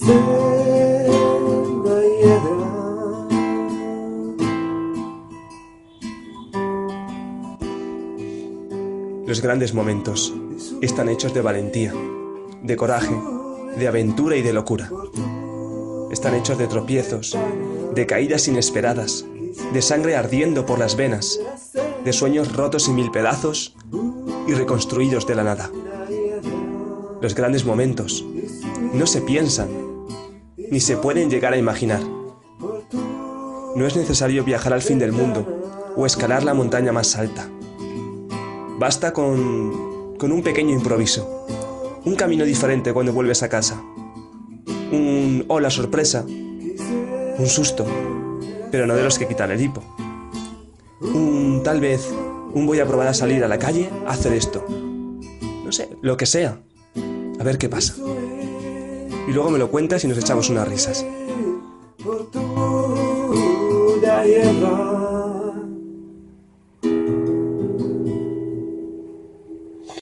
Los grandes momentos están hechos de valentía, de coraje, de aventura y de locura. Están hechos de tropiezos, de caídas inesperadas, de sangre ardiendo por las venas, de sueños rotos en mil pedazos y reconstruidos de la nada. Los grandes momentos no se piensan, ni se pueden llegar a imaginar. No es necesario viajar al fin del mundo o escalar la montaña más alta. Basta con, con un pequeño improviso, un camino diferente cuando vuelves a casa, un hola sorpresa, un susto, pero no de los que quitan el hipo. Un tal vez, un voy a probar a salir a la calle a hacer esto. No sé, lo que sea. A ver qué pasa. Y luego me lo cuentas y nos echamos unas risas.